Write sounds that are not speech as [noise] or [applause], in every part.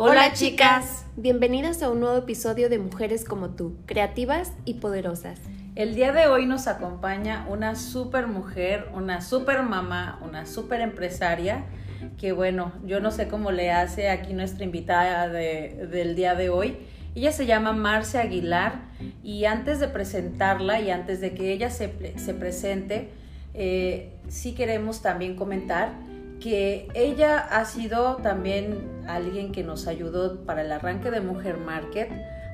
Hola chicas, bienvenidas a un nuevo episodio de Mujeres como tú, creativas y poderosas. El día de hoy nos acompaña una super mujer, una super mamá, una super empresaria, que bueno, yo no sé cómo le hace aquí nuestra invitada del día de hoy. Ella se llama Marcia Aguilar y antes de presentarla y antes de que ella se, presente, eh, sí queremos también comentar que ella ha sido también alguien que nos ayudó para el arranque de Mujer Market.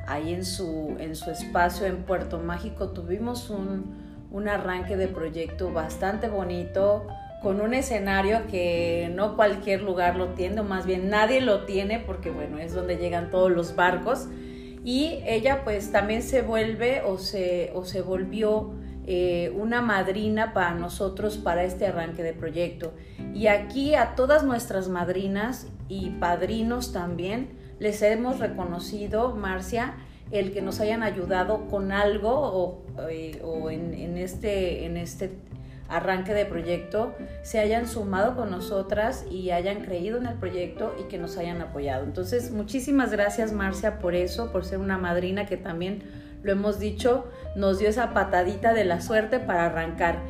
Ahí en su, en su espacio en Puerto Mágico tuvimos un, un arranque de proyecto bastante bonito, con un escenario que no cualquier lugar lo tiene, o más bien nadie lo tiene, porque bueno, es donde llegan todos los barcos. Y ella pues también se vuelve o se, o se volvió eh, una madrina para nosotros para este arranque de proyecto. Y aquí a todas nuestras madrinas y padrinos también les hemos reconocido, Marcia, el que nos hayan ayudado con algo o, eh, en, este, en este arranque de proyecto, se hayan sumado con nosotras y hayan creído en el proyecto y que nos hayan apoyado. Entonces, muchísimas gracias Marcia por eso, por ser una madrina que también lo hemos dicho, nos dio esa patadita de la suerte para arrancar.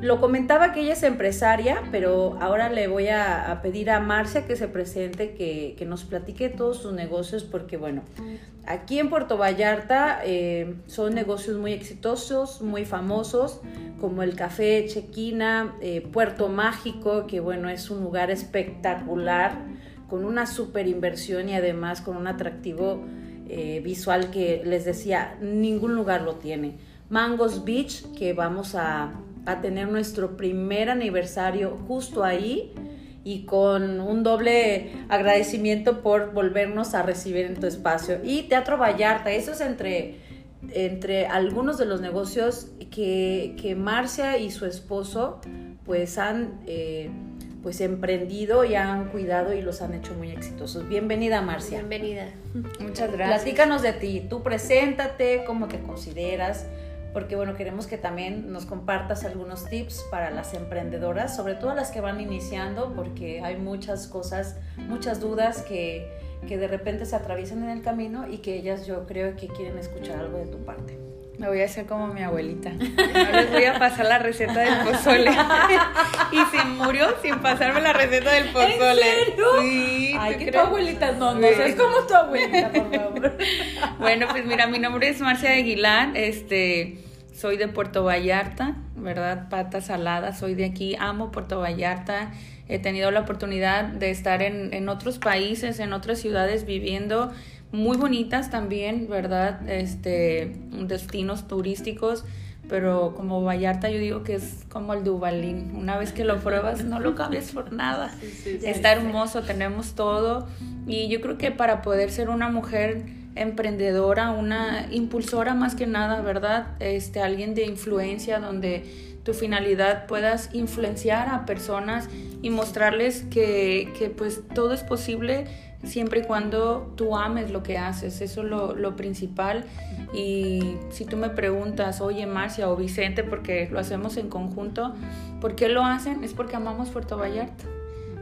Lo comentaba que ella es empresaria, pero ahora le voy a, pedir a Marcia que se presente, que, nos platique todos sus negocios, porque bueno, aquí en Puerto Vallarta eh, son negocios muy exitosos, muy famosos, como el Café Chequina, eh, Puerto Mágico, que bueno, es un lugar espectacular, con una super inversión y además con un atractivo eh, visual que les decía, ningún lugar lo tiene. Mangos Beach, que vamos a, tener nuestro primer aniversario justo ahí y con un doble agradecimiento por volvernos a recibir en tu espacio. Y Teatro Vallarta, eso es entre, entre algunos de los negocios que, que Marcia y su esposo pues han... Eh, pues emprendido y han cuidado y los han hecho muy exitosos. Bienvenida, Marcia. Bienvenida. Muchas gracias. Platícanos de ti, tú preséntate, cómo te consideras, porque bueno, queremos que también nos compartas algunos tips para las emprendedoras, sobre todo las que van iniciando, porque hay muchas cosas, muchas dudas que, que de repente se atraviesan en el camino y que ellas yo creo que quieren escuchar algo de tu parte. Me voy a hacer como mi abuelita. No les voy a pasar la receta del pozole. [laughs] y se murió sin pasarme la receta del pozole. ¿En serio? Sí. Ay, que tu abuelita no, no es como tu abuelita, por favor. [laughs] bueno, pues mira, mi nombre es Marcia Aguilar. Este, soy de Puerto Vallarta, ¿verdad? Pata salada, soy de aquí, amo Puerto Vallarta. He tenido la oportunidad de estar en, en otros países, en otras ciudades viviendo muy bonitas también, ¿verdad? Este, destinos turísticos, pero como Vallarta yo digo que es como el Dubalín. Una vez que lo pruebas no lo cambias por nada. Está hermoso, tenemos todo y yo creo que para poder ser una mujer emprendedora, una impulsora más que nada, ¿verdad? Este, alguien de influencia donde tu finalidad puedas influenciar a personas y mostrarles que, que pues todo es posible siempre y cuando tú ames lo que haces, eso es lo, principal. Y si tú me preguntas, oye Marcia o Vicente, porque lo hacemos en conjunto, ¿por qué lo hacen? Es porque amamos Puerto Vallarta,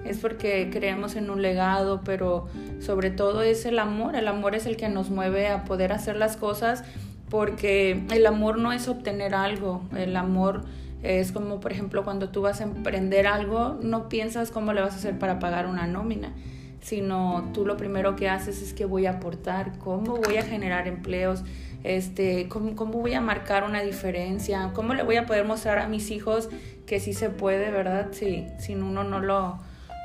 es porque creemos en un legado, pero sobre todo es el amor, el amor es el que nos mueve a poder hacer las cosas, porque el amor no es obtener algo, el amor... Es como, por ejemplo, cuando tú vas a emprender algo, no piensas cómo le vas a hacer para pagar una nómina sino tú lo primero que haces es que voy a aportar, cómo voy a generar empleos, este, cómo, cómo voy a marcar una diferencia, cómo le voy a poder mostrar a mis hijos que sí se puede, ¿verdad? Si, si uno no lo,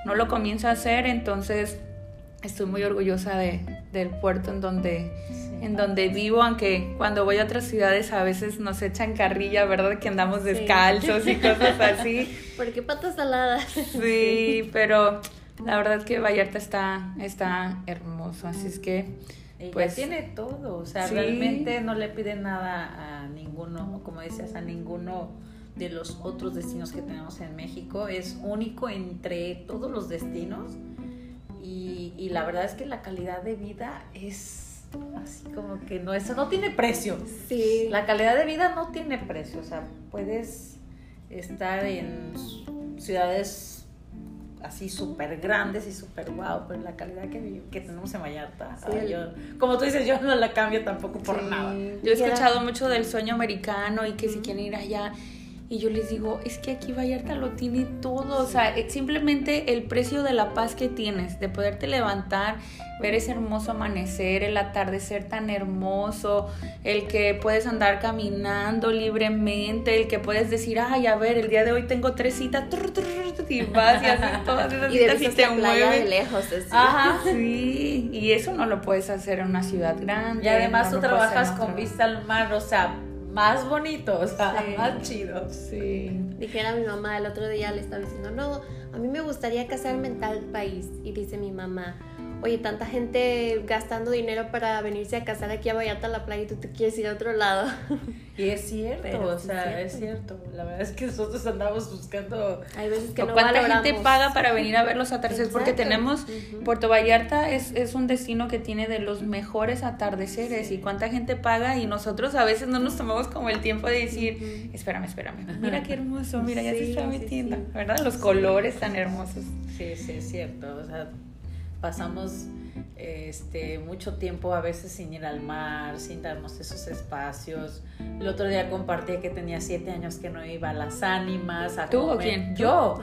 no lo comienza a hacer, entonces estoy muy orgullosa de, del puerto en donde, en donde vivo, aunque cuando voy a otras ciudades a veces nos echan carrilla, ¿verdad? Que andamos descalzos y cosas así. [laughs] ¿Por qué patas saladas? Sí, pero la verdad que Vallarta está, está hermoso, así es que... pues tiene todo, o sea, realmente no le pide nada a ninguno, como decías, a ninguno de los otros destinos que tenemos en México. Es único entre todos los destinos y, y la verdad es que la calidad de vida es así como que no, eso no tiene precio. Sí. La calidad de vida no tiene precio, o sea, puedes estar en ciudades así súper grandes y súper guau, pero la calidad que, que tenemos en Vallarta, como tú dices, yo no la cambio tampoco por nada. Yo he escuchado mucho del sueño americano y que si quieren ir allá y yo les digo, es que aquí Vallarta lo tiene todo, o sea, simplemente el precio de la paz que tienes, de poderte levantar, ver ese hermoso amanecer, el atardecer tan hermoso, el que puedes andar caminando libremente, el que puedes decir, ay, a ver, el día de hoy tengo tres citas, y vas y haces todas esas citas y te mueves. lejos, Ajá. [laughs] Sí, y eso no lo puedes hacer en una ciudad grande. Y además tú trabajas con vista al mar, o sea, más bonito, o sea, más chido. Sí. Dijera mi mamá el otro día, le estaba diciendo, no, a mí me gustaría casarme en tal país. Y dice mi mamá, oye, tanta gente gastando dinero para venirse a casar aquí a Vallarta a la playa y tú te quieres ir a otro lado. [laughs] Y es cierto, o sea, es cierto. La verdad es que nosotros andamos buscando. Hay veces que no ¿Cuánta gente paga para venir a ver los atardeceres? Porque tenemos. Puerto Vallarta es, es, un destino que tiene de los mejores atardeceres. Y cuánta gente paga y nosotros a veces no nos tomamos como el tiempo de decir, espérame, espérame. Mira qué hermoso, mira, ya se está metiendo. ¿Verdad? Los colores tan hermosos. Sí, sí, es cierto. O sea, pasamos este, mucho tiempo a veces sin ir al mar, sin darnos esos espacios. El otro día compartí que tenía siete años que no iba a las ánimas. A ¿Tú o quién? Yo.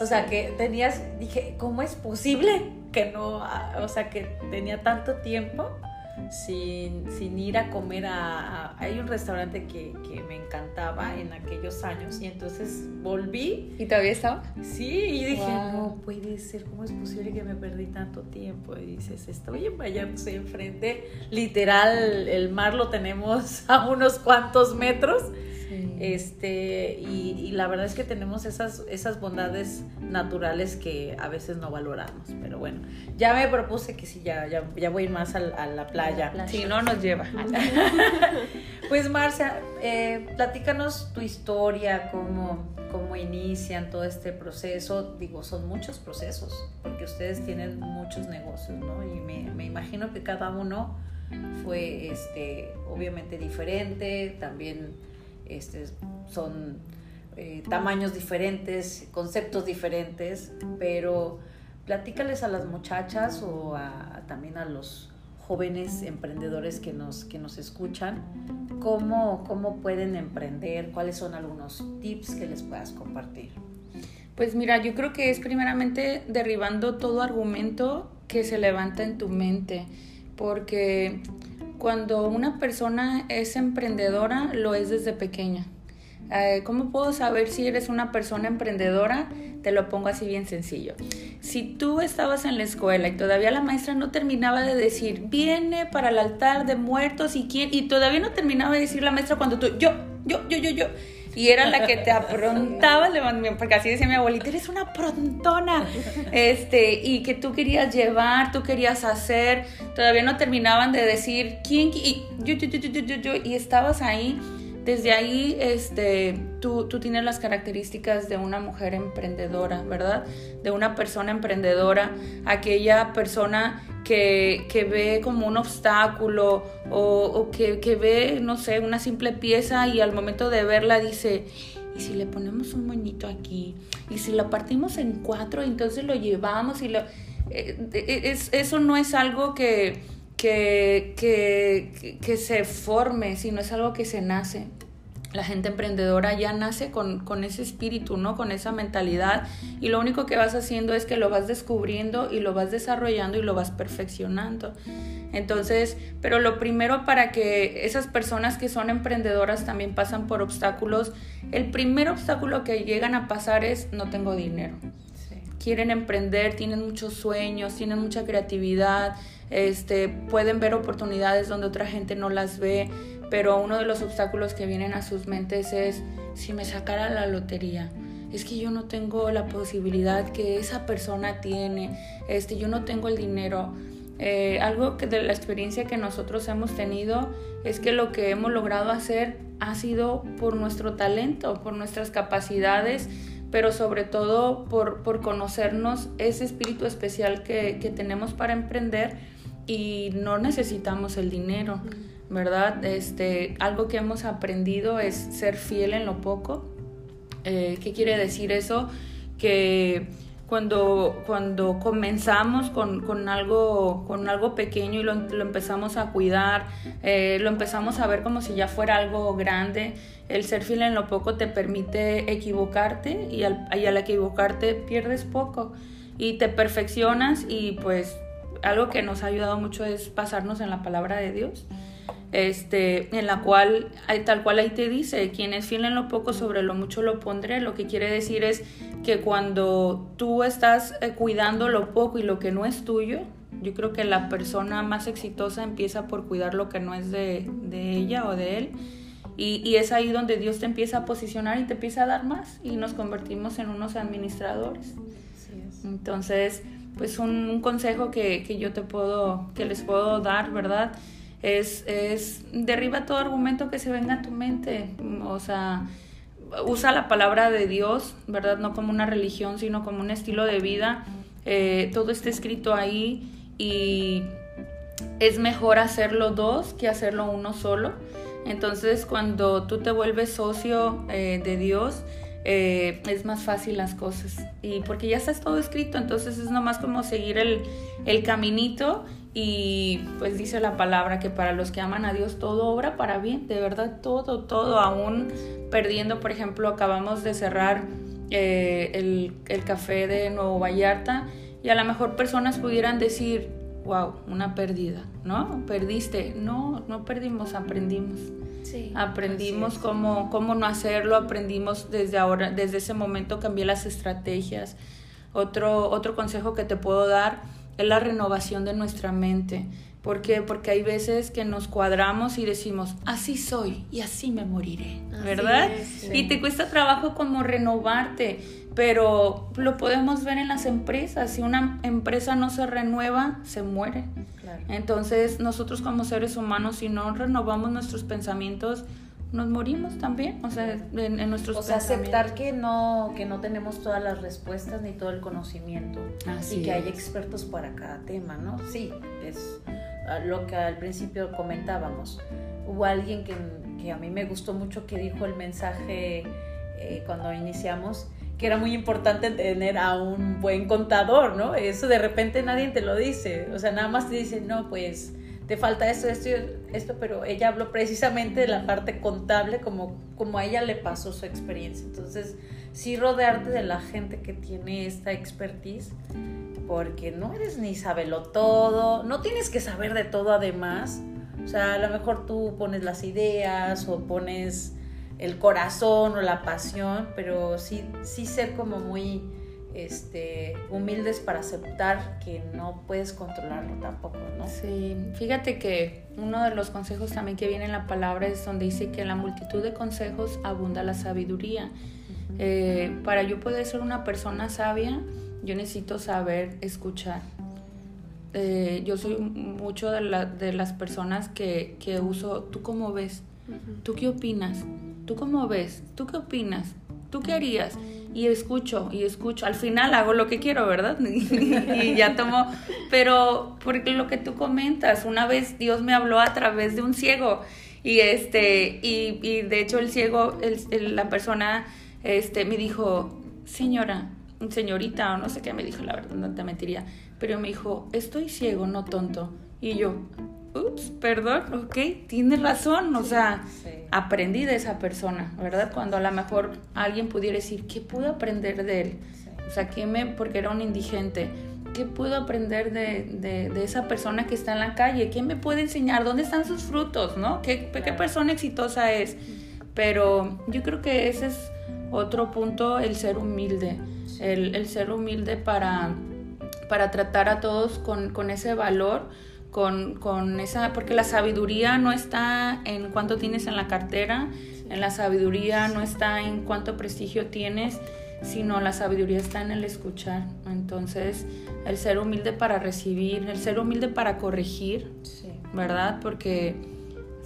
O sea, que tenías, dije, ¿cómo es posible que no, o sea, que tenía tanto tiempo? Sin, sin ir a comer a, Hay un restaurante que, que, me encantaba en aquellos años y entonces volví. ¿Y todavía estaba? Sí, y dije, no puede ser, ¿cómo es posible que me perdí tanto tiempo? Y dices, estoy en Miami, estoy enfrente, literal, el mar lo tenemos [laughs] a unos cuantos metros este, y, la verdad es que tenemos esas, esas bondades naturales que a veces no valoramos. Pero bueno, ya me propuse que sí, ya, ya, ya voy más a, la playa. Si no, nos lleva. [laughs] pues Marcia, eh, platícanos tu historia, cómo, cómo inician todo este proceso. Digo, son muchos procesos, porque ustedes tienen muchos negocios, ¿no? Y me, me imagino que cada uno fue este, obviamente diferente, también este, son eh, tamaños diferentes, conceptos diferentes, pero platícales a las muchachas o también a los jóvenes emprendedores que nos, que nos escuchan, cómo, cómo pueden emprender, cuáles son algunos tips que les puedas compartir. Pues mira, yo creo que es primeramente derribando todo argumento que se levanta en tu mente, porque cuando una persona es emprendedora, lo es desde pequeña. Eh, ¿Cómo puedo saber si eres una persona emprendedora? Te lo pongo así bien sencillo. Si tú estabas en la escuela y todavía la maestra no terminaba de decir, viene para el altar de muertos y quién, y todavía no terminaba de decir la maestra cuando tú, yo, yo, yo, yo, yo, y era la que te aprontaba, porque así decía mi abuelita, eres una prontona, este, y que tú querías llevar, tú querías hacer, todavía no terminaban de decir quién, y yo, yo, yo, y estabas ahí. Desde ahí este, tú, tú, tienes las características de una mujer emprendedora, ¿verdad? De una persona emprendedora, aquella persona que, que ve como un obstáculo o, o que, que, ve, no sé, una simple pieza y al momento de verla dice, ¿y si le ponemos un moñito aquí? ¿Y si lo partimos en cuatro entonces lo llevamos y lo... Eh, es, eso no es algo que que, que, se forme, sino es algo que se nace. La gente emprendedora ya nace con, con, ese espíritu, ¿no? Con esa mentalidad y lo único que vas haciendo es que lo vas descubriendo y lo vas desarrollando y lo vas perfeccionando. Entonces, pero lo primero para que esas personas que son emprendedoras también pasan por obstáculos, el primer obstáculo que llegan a pasar es no tengo dinero. Quieren emprender, tienen muchos sueños, tienen mucha creatividad, este, pueden ver oportunidades donde otra gente no las ve, pero uno de los obstáculos que vienen a sus mentes es si me sacara la lotería. Es que yo no tengo la posibilidad que esa persona tiene, este, yo no tengo el dinero. Eh, algo que de la experiencia que nosotros hemos tenido es que lo que hemos logrado hacer ha sido por nuestro talento, por nuestras capacidades, pero sobre todo por, por conocernos ese espíritu especial que, que tenemos para emprender y no necesitamos el dinero, ¿verdad? Este, algo que hemos aprendido es ser fiel en lo poco. Eh, ¿Qué quiere decir eso? Que cuando, cuando comenzamos con, algo, con algo pequeño y lo, empezamos a cuidar, eh, lo empezamos a ver como si ya fuera algo grande, el ser fiel en lo poco te permite equivocarte y al, y al equivocarte pierdes poco y te perfeccionas y pues algo que nos ha ayudado mucho es pasarnos en la palabra de Dios este, en la cual, tal cual ahí te dice, quien es fiel en lo poco, sobre lo mucho lo pondré. Lo que quiere decir es que cuando tú estás eh, cuidando lo poco y lo que no es tuyo, yo creo que la persona más exitosa empieza por cuidar lo que no es de, ella o de él. Y, es ahí donde Dios te empieza a posicionar y te empieza a dar más y nos convertimos en unos administradores. Entonces, pues un, consejo que, que, yo te puedo, que les puedo dar, ¿verdad? Es, es derriba todo argumento que se venga a tu mente, o sea, usa la palabra de Dios, ¿verdad? No como una religión, sino como un estilo de vida. Eh, todo está escrito ahí y es mejor hacerlo dos que hacerlo uno solo. Entonces, cuando tú te vuelves socio eh, de Dios, eh, es más fácil las cosas. Y porque ya está todo escrito, entonces es nomás como seguir el, el caminito y pues dice la palabra que para los que aman a Dios todo obra para bien, de verdad todo, todo, aún perdiendo, por ejemplo, acabamos de cerrar eh, el, el, café de Nuevo Vallarta y a lo mejor personas pudieran decir, wow, una pérdida, ¿no? Perdiste, no, no perdimos, aprendimos. Sí, aprendimos cómo, cómo no hacerlo, aprendimos desde ahora, desde ese momento cambié las estrategias. Otro, otro consejo que te puedo dar es la renovación de nuestra mente. ¿Por qué? Porque hay veces que nos cuadramos y decimos, así soy y así me moriré, ¿verdad? Y te cuesta trabajo como renovarte, pero lo podemos ver en las empresas. Si una empresa no se renueva, se muere. Entonces, nosotros como seres humanos, si no renovamos nuestros pensamientos, nos morimos también, o sea, en, nuestros O sea, aceptar que no, que no tenemos todas las respuestas ni todo el conocimiento y que hay expertos para cada tema, ¿no? Sí, es lo que al principio comentábamos. Hubo alguien que, que a mí me gustó mucho que dijo el mensaje eh, cuando iniciamos, que era muy importante tener a un buen contador, ¿no? Eso de repente nadie te lo dice, o sea, nada más te dice, no, pues te falta esto, esto, esto, pero ella habló precisamente de la parte contable como, como a ella le pasó su experiencia. Entonces, sí rodearte de la gente que tiene esta expertise, porque no eres ni sabelo todo, no tienes que saber de todo además. O sea, a lo mejor tú pones las ideas o pones el corazón o la pasión, pero sí, sí ser como muy este, humildes para aceptar que no puedes controlarlo tampoco, ¿no? Sí, fíjate que uno de los consejos también que viene en la palabra es donde dice que en la multitud de consejos abunda la sabiduría. Eh, para yo poder ser una persona sabia, yo necesito saber escuchar. Eh, yo soy mucho de, las personas que, uso, ¿tú cómo ves? ¿Tú qué opinas? ¿Tú cómo ves? ¿Tú qué opinas? ¿Tú qué harías? y escucho y escucho. Al final hago lo que quiero, ¿verdad? [laughs] y ya tomo, pero porque lo que tú comentas, una vez Dios me habló a través de un ciego y este y, de hecho el ciego, el, la persona este me dijo, "Señora, señorita o no sé qué me dijo, la verdad no te mentiría, pero me dijo, "Estoy ciego, no tonto." Y yo, ups, perdón, ok, tienes razón, o sea, aprendí de esa persona, ¿verdad? Cuando a lo mejor alguien pudiera decir, ¿qué puedo aprender de él? O sea, ¿qué me, porque era un indigente, ¿qué puedo aprender de, de, esa persona que está en la calle? ¿Quién me puede enseñar? ¿Dónde están sus frutos? ¿No? ¿Qué, qué persona exitosa es? Pero yo creo que ese es otro punto, el ser humilde, el, el ser humilde para, para tratar a todos con, con ese valor con, con, esa, porque la sabiduría no está en cuánto tienes en la cartera, en la sabiduría no está en cuánto prestigio tienes, sino la sabiduría está en el escuchar. Entonces, el ser humilde para recibir, el ser humilde para corregir, ¿verdad? Porque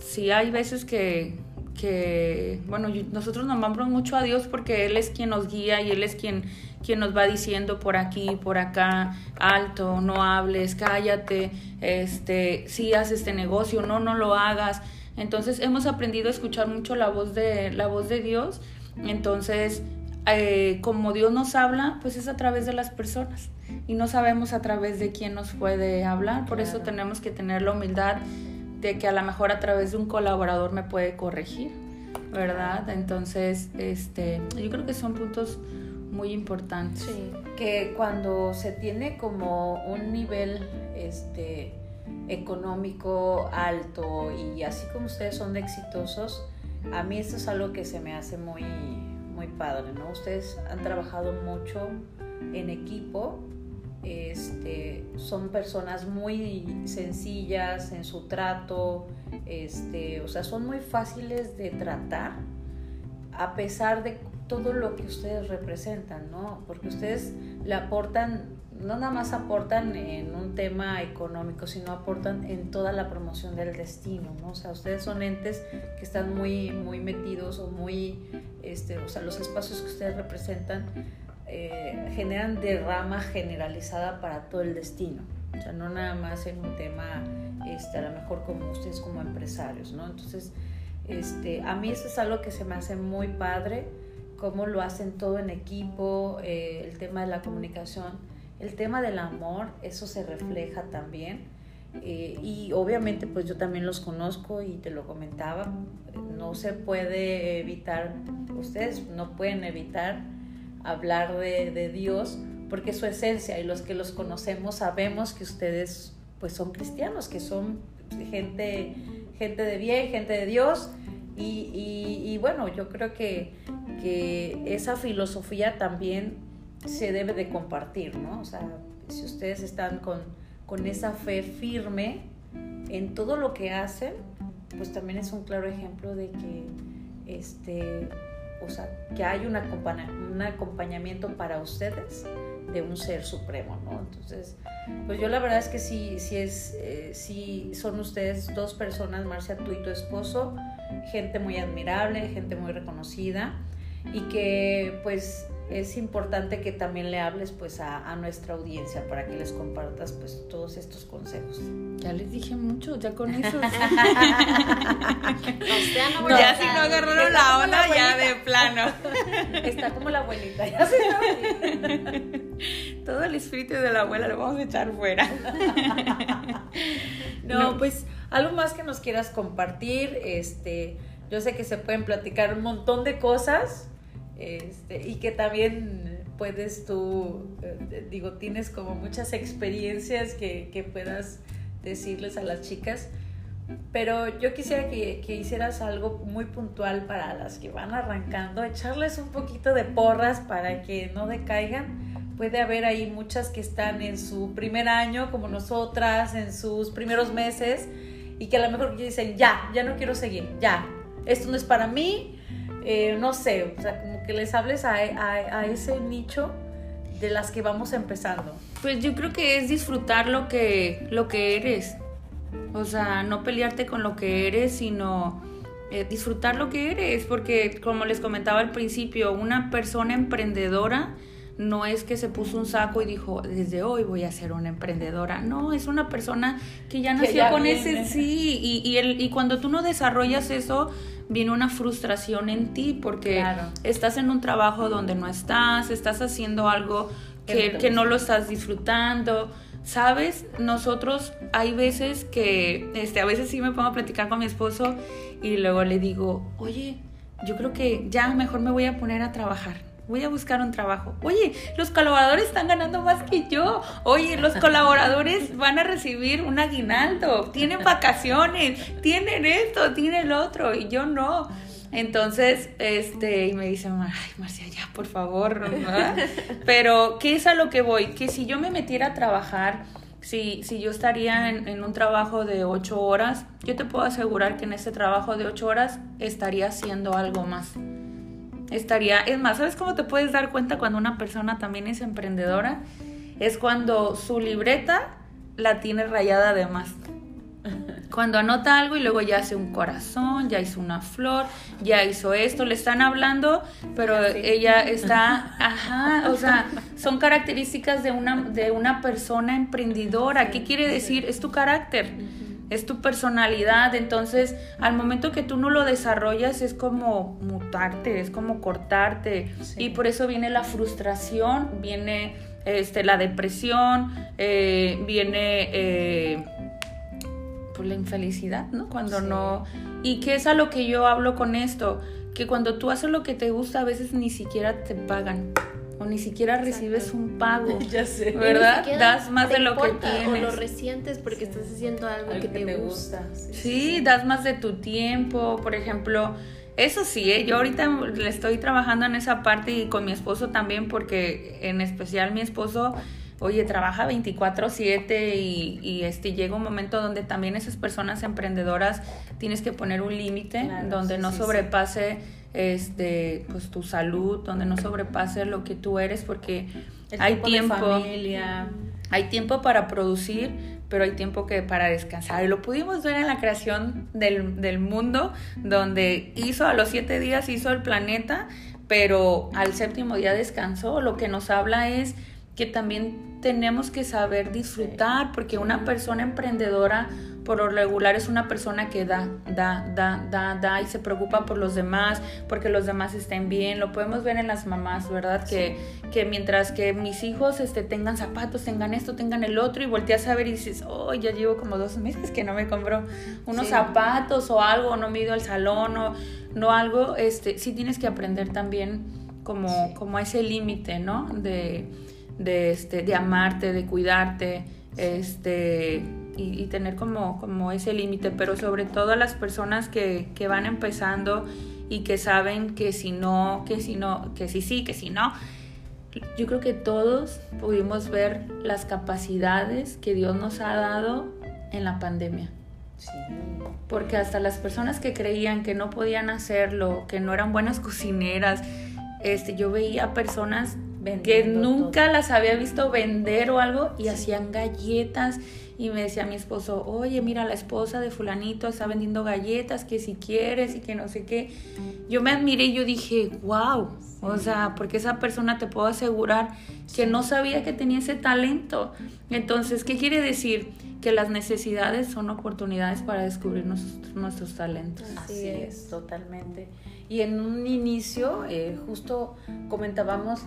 si hay veces que, que bueno, nosotros nos amamos mucho a Dios porque Él es quien nos guía y Él es quien, quien nos va diciendo por aquí, por acá, alto, no hables, cállate, este, si haces este negocio, no, no lo hagas. Entonces hemos aprendido a escuchar mucho la voz de, la voz de Dios. Entonces eh, como Dios nos habla, pues es a través de las personas y no sabemos a través de quién nos puede hablar, por eso tenemos que tener la humildad de que a lo mejor a través de un colaborador me puede corregir, ¿verdad? Entonces, este, yo creo que son puntos muy importantes. Sí. Que cuando se tiene como un nivel este, económico alto y así como ustedes son exitosos, a mí esto es algo que se me hace muy, muy padre, ¿no? Ustedes han trabajado mucho en equipo, este, son personas muy sencillas en su trato, este, o sea, son muy fáciles de tratar a pesar de todo lo que ustedes representan, ¿no? Porque ustedes le aportan, no nada más aportan en un tema económico, sino aportan en toda la promoción del destino, ¿no? O sea, ustedes son entes que están muy, muy metidos o muy, este, o sea, los espacios que ustedes representan eh, generan derrama generalizada para todo el destino. O sea, no nada más en un tema, este, a lo mejor como ustedes como empresarios, ¿no? Entonces, este, a mí eso es algo que se me hace muy padre cómo lo hacen todo en equipo, eh, el tema de la comunicación, el tema del amor, eso se refleja también. Eh, y obviamente pues yo también los conozco y te lo comentaba, no se puede evitar, ustedes no pueden evitar hablar de, de Dios porque es su esencia y los que los conocemos sabemos que ustedes pues son cristianos, que son gente, gente de bien, gente de Dios y, bueno, yo creo que, esa filosofía también se debe de compartir, ¿no? O sea, si ustedes están con, con esa fe firme en todo lo que hacen, pues también es un claro ejemplo de que este, o sea, que hay un, un acompañamiento para ustedes de un ser supremo, ¿no? Entonces, pues yo la verdad es que sí, sí es, eh, sí son ustedes dos personas, Marcia, tú y tu esposo, gente muy admirable, gente muy reconocida y que pues es importante que también le hables pues a, nuestra audiencia para que les compartas pues todos estos consejos. Ya les dije mucho, ya con [laughs] eso. ya si no agarraron la onda, ya de plano. Está como la abuelita. Todo el espíritu de la abuela lo vamos a echar fuera. [laughs] no, pues algo más que nos quieras compartir, este, yo sé que se pueden platicar un montón de cosas, este, y que también puedes tú, eh, digo, tienes como muchas experiencias que, que, puedas decirles a las chicas, pero yo quisiera que, que, hicieras algo muy puntual para las que van arrancando, echarles un poquito de porras para que no decaigan. Puede haber ahí muchas que están en su primer año, como nosotras, en sus primeros meses, y que a lo mejor dicen, ya, ya no quiero seguir, ya, esto no es para mí, eh, no sé, o sea, como que les hables a, a, ese nicho de las que vamos empezando. Pues yo creo que es disfrutar lo que, lo que eres, o sea, no pelearte con lo que eres, sino... Eh, disfrutar lo que eres, porque como les comentaba al principio, una persona emprendedora no es que se puso un saco y dijo, desde hoy voy a ser una emprendedora. No, es una persona que ya nació con ese sí. Y, y, el, y cuando tú no desarrollas eso, viene una frustración en ti porque estás en un trabajo donde no estás, estás haciendo algo que, que no lo estás disfrutando. ¿Sabes? Nosotros hay veces que, este, a veces sí me pongo a platicar con mi esposo y luego le digo, oye, yo creo que ya mejor me voy a poner a trabajar voy a buscar un trabajo. Oye, los colaboradores están ganando más que yo. Oye, los colaboradores [laughs] van a recibir un aguinaldo, tienen vacaciones, tienen esto, tienen lo otro, y yo no. Entonces, este, y me dice, ay, Marcia, ya, por favor. Pero, ¿qué es a lo que voy? Que si yo me metiera a trabajar, si, si yo estaría en, en, un trabajo de ocho horas, yo te puedo asegurar que en ese trabajo de ocho horas estaría haciendo algo más estaría, es más, ¿sabes cómo te puedes dar cuenta cuando una persona también es emprendedora? Es cuando su libreta la tiene rayada de más. [laughs] Cuando anota algo y luego ya hace un corazón, ya hizo una flor, ya hizo esto, le están hablando, pero ella [laughs] está, ajá, o sea, son características de una, de una persona emprendedora. ¿Qué quiere decir? Es tu carácter es tu personalidad, entonces al momento que tú no lo desarrollas es como mutarte, es como cortarte y por eso viene la frustración, viene este, la depresión, eh, viene eh, pues, la infelicidad, ¿no? Cuando no... ¿Y qué es a lo que yo hablo con esto? Que cuando tú haces lo que te gusta a veces ni siquiera te pagan o ni siquiera recibes un pago. [laughs] ya sé. ¿Verdad? Das más de lo que tienes. O lo resientes porque estás haciendo algo, que, te, gusta. Sí, das más de tu tiempo. Por ejemplo, eso sí, ¿eh? yo ahorita le estoy trabajando en esa parte y con mi esposo también porque en especial mi esposo oye, trabaja 24/7 y, y este, llega un momento donde también esas personas emprendedoras tienes que poner un límite donde no sobrepase este pues tu salud, donde no sobrepase lo que tú eres porque hay tiempo familia. hay tiempo para producir, pero hay tiempo que para descansar. Y lo pudimos ver en la creación del, del mundo, donde hizo a los siete días, hizo el planeta, pero al séptimo día descansó. Lo que nos habla es que también tenemos que saber disfrutar, porque una persona emprendedora por lo regular es una persona que da, da, da, da, da y se preocupa por los demás, porque los demás estén bien. Lo podemos ver en las mamás, ¿verdad? Que, que mientras que mis hijos este, tengan zapatos, tengan esto, tengan el otro, y volteas a ver y dices, oh, ya llevo como dos meses que no me compro unos zapatos o algo, no me he ido al salón o no algo, este, sí tienes que aprender también como, como ese límite, ¿no? De de, este, de amarte, de cuidarte, este, y, tener como, como ese límite, pero sobre todo a las personas que, que, van empezando y que saben que si no, que si no, que si sí, que si no. Yo creo que todos pudimos ver las capacidades que Dios nos ha dado en la pandemia. Sí. Porque hasta las personas que creían que no podían hacerlo, que no eran buenas [laughs] cocineras, este, yo veía personas que nunca las había visto vender o algo y hacían galletas y me decía mi esposo, oye, mira, la esposa de fulanito está vendiendo galletas, que si quieres y que no sé qué. Yo me admiré y yo dije, wow, o sea, porque esa persona te puedo asegurar que no sabía que tenía ese talento. Entonces, ¿qué quiere decir? Que las necesidades son oportunidades para descubrir nuestros, nuestros talentos. Así es, totalmente. Y en un inicio, eh, justo comentábamos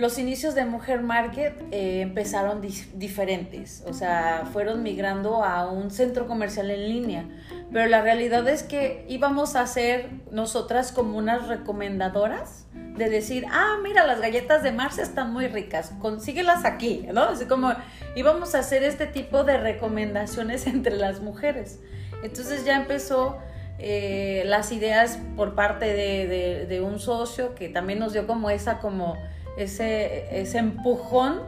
los inicios de Mujer Market eh, empezaron diferentes, o sea, fueron migrando a un centro comercial en línea, pero la realidad es que íbamos a ser nosotras como unas recomendadoras de decir, ah, mira, las galletas de Marcia están muy ricas, consíguelas aquí, ¿no? Así como íbamos a hacer este tipo de recomendaciones [laughs] entre las mujeres. Entonces ya empezó eh, las ideas por parte de un socio que también nos dio como esa como ese, ese empujón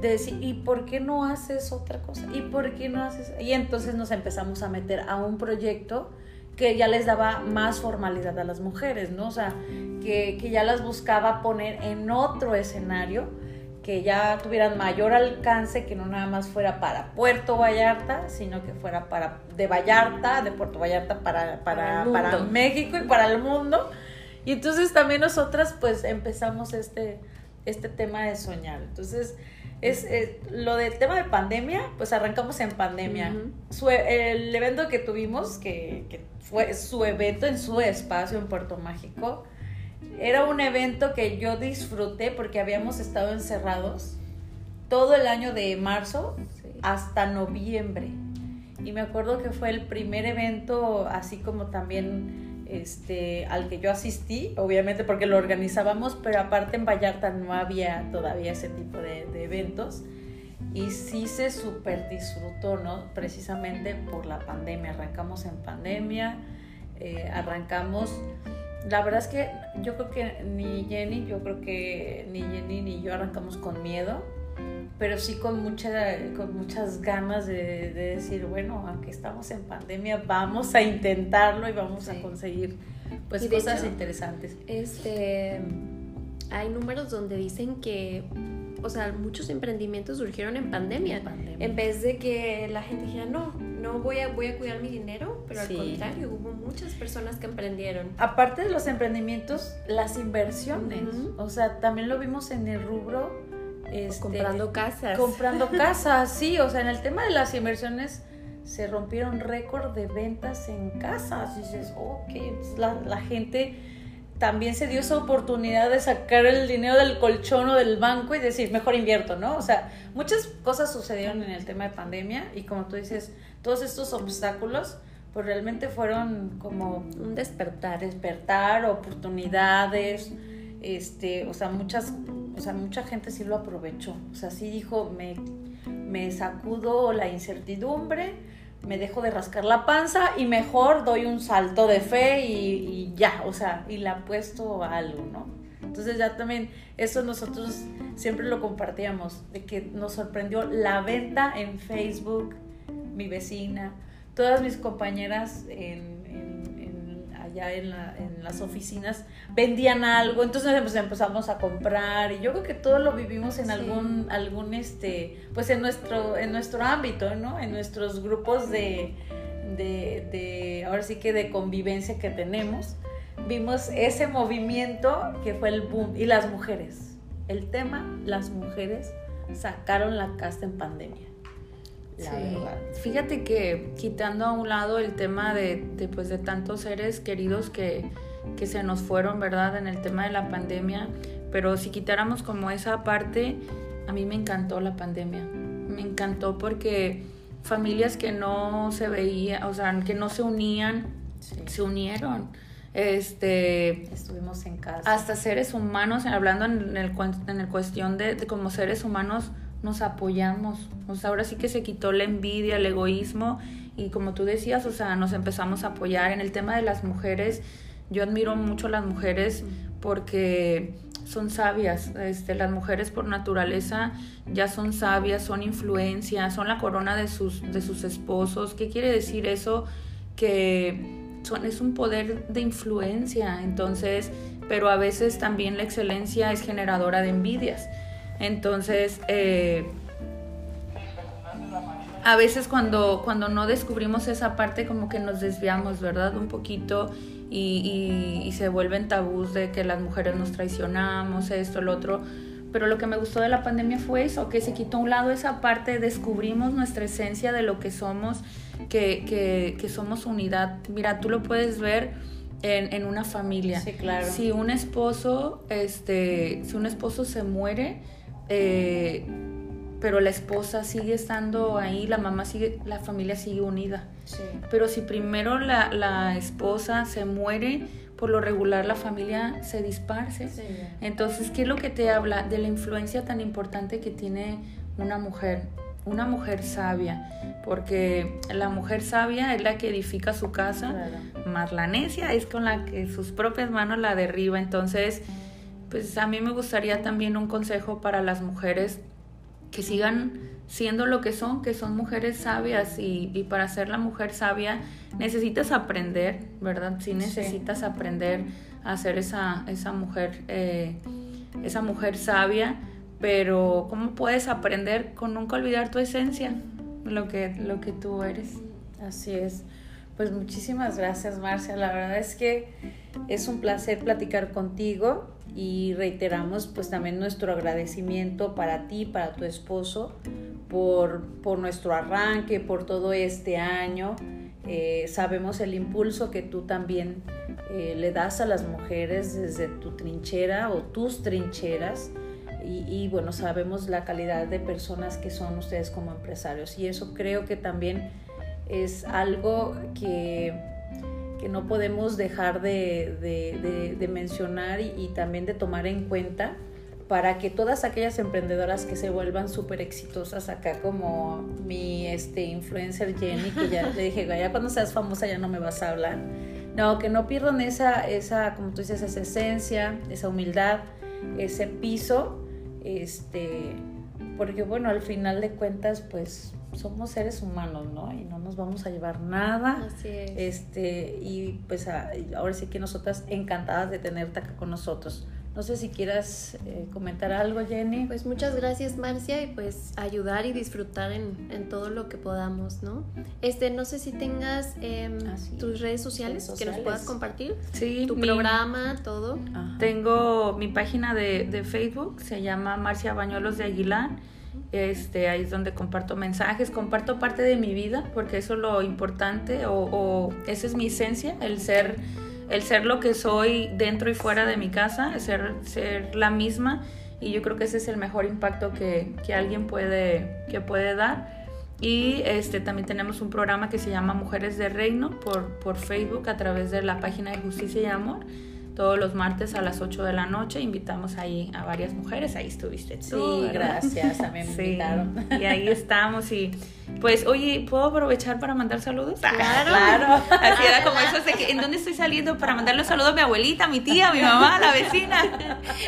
de decir, ¿y por qué no haces otra cosa? ¿Y por qué no haces? Y entonces nos empezamos a meter a un proyecto que ya les daba más formalidad a las mujeres, ¿no? O sea, que, que ya las buscaba poner en otro escenario, que ya tuvieran mayor alcance, que no nada más fuera para Puerto Vallarta, sino que fuera para de Vallarta, de Puerto Vallarta para, para, para México y para el mundo. Y entonces también nosotras pues empezamos este, este tema de soñar. Entonces, es, lo del tema de pandemia, pues arrancamos en pandemia. el evento que tuvimos, que, fue su evento en su espacio en Puerto Mágico, era un evento que yo disfruté porque habíamos estado encerrados todo el año de marzo hasta noviembre. Y me acuerdo que fue el primer evento así como también este, al que yo asistí, obviamente porque lo organizábamos, pero aparte en Vallarta no había todavía ese tipo de, eventos. Y sí se súper disfrutó, ¿no? Precisamente por la pandemia, arrancamos en pandemia, eh, arrancamos, la verdad es que yo creo que ni Jenny, yo creo que ni Jenny ni yo arrancamos con miedo, pero sí con, mucha, con muchas ganas de, decir, bueno, aunque estamos en pandemia, vamos a intentarlo y vamos a conseguir pues cosas interesantes. Este, hay números donde dicen que, o sea, muchos emprendimientos surgieron en pandemia. En, vez de que la gente dijera, no, no voy a, voy a cuidar mi dinero, pero al contrario, hubo muchas personas que emprendieron. Aparte de los emprendimientos, las inversiones. O sea, también lo vimos en el rubro este, comprando casas. Comprando [laughs] casas, sí, o sea, en el tema de las inversiones se rompieron récord de ventas en casas. Y dices, ok, la, la gente también se dio esa oportunidad de sacar el dinero del colchón o del banco y decir, mejor invierto, ¿no? O sea, muchas cosas sucedieron en el tema de pandemia y como tú dices, todos estos obstáculos, pues realmente fueron como un despertar. Despertar, oportunidades, este, o sea, muchas, o sea, mucha gente sí lo aprovechó. O sea, sí dijo, me, me sacudo la incertidumbre, me dejo de rascar la panza y mejor doy un salto de fe y, ya, o sea, y la apuesto a algo, ¿no? Entonces ya también eso nosotros siempre lo compartíamos, de que nos sorprendió la venta en Facebook, mi vecina, todas mis compañeras en allá en, la, en las oficinas vendían algo, entonces pues, empezamos a comprar y yo creo que todo lo vivimos en algún, algún este, pues en nuestro, en nuestro ámbito, ¿no? En nuestros grupos de, de, de, ahora sí que de convivencia que tenemos, vimos ese movimiento que fue el boom y las mujeres. El tema, las mujeres sacaron la casta en pandemia Fíjate que quitando a un lado el tema de, de, pues, de tantos seres queridos que, que se nos fueron, ¿verdad? En el tema de la pandemia, pero si quitáramos como esa parte, a mí me encantó la pandemia. Me encantó porque familias que no se veían, o sea, que no se unían, se unieron. Este, estuvimos en casa. Hasta seres humanos, hablando en el, en el cuestión de, de como seres humanos, nos apoyamos. O sea, ahora sí que se quitó la envidia, el egoísmo y como tú decías, o sea, nos empezamos a apoyar. En el tema de las mujeres, yo admiro mucho a las mujeres porque son sabias. Este, las mujeres por naturaleza ya son sabias, son influencia, son la corona de sus, de sus esposos. ¿Qué quiere decir eso? Que son, es un poder de influencia. Entonces, pero a veces también la excelencia es generadora de envidias. Entonces, eh, a veces cuando, cuando no descubrimos esa parte como que nos desviamos, ¿verdad? Un poquito y, y, se vuelven tabús de que las mujeres nos traicionamos, esto, lo otro. Pero lo que me gustó de la pandemia fue eso, que se quitó a un lado esa parte, descubrimos nuestra esencia de lo que somos, que, que, que somos unidad. Mira, tú lo puedes ver en, en, una familia. Sí, claro. Si un esposo, este, si un esposo se muere, eh, pero la esposa sigue estando ahí, la mamá sigue, la familia sigue unida. Pero si primero la, la, esposa se muere, por lo regular la familia se disparce. Entonces, ¿qué es lo que te habla de la influencia tan importante que tiene una mujer? Una mujer sabia, porque la mujer sabia es la que edifica su casa, más la necia es con la que sus propias manos la derriba. Entonces, pues a mí me gustaría también un consejo para las mujeres que sigan siendo lo que son, que son mujeres sabias y, para ser la mujer sabia necesitas aprender, ¿verdad? Sí necesitas aprender a ser esa, esa mujer, eh, esa mujer sabia, pero ¿cómo puedes aprender con nunca olvidar tu esencia, lo que, lo que tú eres? Así es. Pues muchísimas gracias, Marcia. La verdad es que es un placer platicar contigo y reiteramos pues también nuestro agradecimiento para ti, para tu esposo, por, por nuestro arranque, por todo este año. Eh, sabemos el impulso que tú también eh, le das a las mujeres desde tu trinchera o tus trincheras. Y, y, bueno, sabemos la calidad de personas que son ustedes como empresarios. Y eso creo que también es algo que que no podemos dejar de, mencionar y, también de tomar en cuenta para que todas aquellas emprendedoras que se vuelvan súper exitosas acá como mi este, influencer Jenny, que ya le dije, ya cuando seas famosa ya no me vas a hablar. No, que no pierdan esa, esa, como tú dices, esa esencia, esa humildad, ese piso, este, porque bueno, al final de cuentas, pues somos seres humanos, ¿no? Y no nos vamos a llevar nada. Así es. Este, y pues ahora sí que nosotras encantadas de tenerte acá con nosotros. No sé si quieras eh, comentar algo, Jenny. Pues muchas gracias, Marcia, y pues ayudar y disfrutar en, todo lo que podamos, ¿no? Este, no sé si tengas em, ah, tus redes sociales, que nos puedas compartir. Sí. Tu programa, todo. Tengo mi página de, de Facebook, se llama Marcia Bañuelos de Aguilar Este, ahí es donde comparto mensajes, comparto parte de mi vida, porque eso es lo importante, o, o esa es mi esencia, el ser, el ser lo que soy dentro y fuera de mi casa, ser, ser la misma, y yo creo que ese es el mejor impacto que, que alguien puede, que puede dar. Y este, también tenemos un programa que se llama Mujeres de Reino por, por Facebook a través de la página de Justicia y Amor todos los martes a las 8 de la noche. Invitamos ahí a varias mujeres, ahí estuviste tú. Sí, ¿verdad? gracias, también me [laughs] invitaron. Y ahí estamos y pues, oye, ¿puedo aprovechar para mandar saludos? Claro. Claro. [laughs] Así era como eso de que, ¿en dónde estoy saliendo para mandarle saludos a mi abuelita, a mi tía, a mi mamá, a la vecina?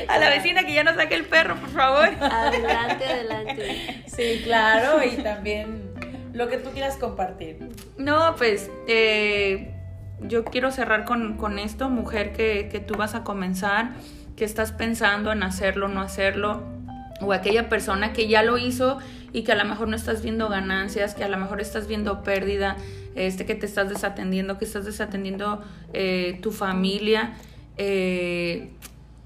A la vecina que ya no saque el perro, por favor. Adelante, adelante. Sí, claro, y también lo que tú quieras compartir. No, pues eh, yo quiero cerrar con, con esto, mujer que, que tú vas a comenzar, que estás pensando en hacerlo, no hacerlo, o aquella persona que ya lo hizo y que a lo mejor no estás viendo ganancias, que a lo mejor estás viendo pérdida, este, que te estás desatendiendo, que estás desatendiendo eh, tu familia, eh,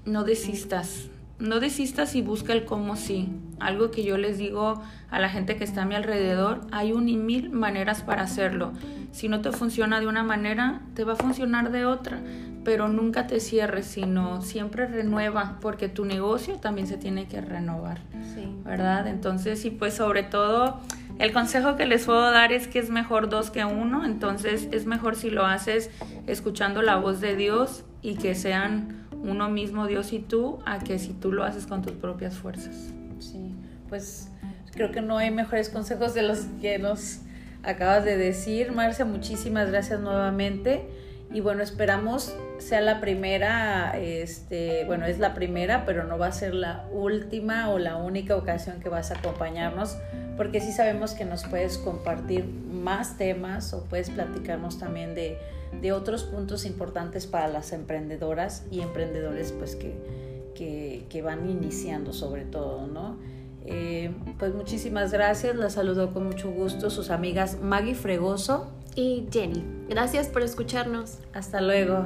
no desistas. No desistas y busca el cómo sí. Algo que yo les digo a la gente que está a mi alrededor, hay un y mil maneras para hacerlo. Si no te funciona de una manera, te va a funcionar de otra. Pero nunca te cierres, sino siempre renueva, porque tu negocio también se tiene que renovar. Sí. ¿verdad? Entonces, y pues sobre todo, el consejo que les puedo dar es que es mejor dos que uno, entonces es mejor si lo haces escuchando la voz de Dios y que sean uno mismo, Dios y tú, a que si tú lo haces con tus propias fuerzas. Sí, pues creo que no hay mejores consejos de los que nos acabas de decir. Marcia, muchísimas gracias nuevamente. Y bueno, esperamos sea la primera, este, bueno, es la primera, pero no va a ser la última o la única ocasión que vas a acompañarnos, porque sí sabemos que nos puedes compartir más temas o puedes platicarnos también de, de otros puntos importantes para las emprendedoras y emprendedores pues que, que, que van iniciando sobre todo, ¿no? Eh, pues muchísimas gracias, la saludo con mucho gusto sus amigas Maggie Fregoso. Y Jenny, gracias por escucharnos. Hasta luego.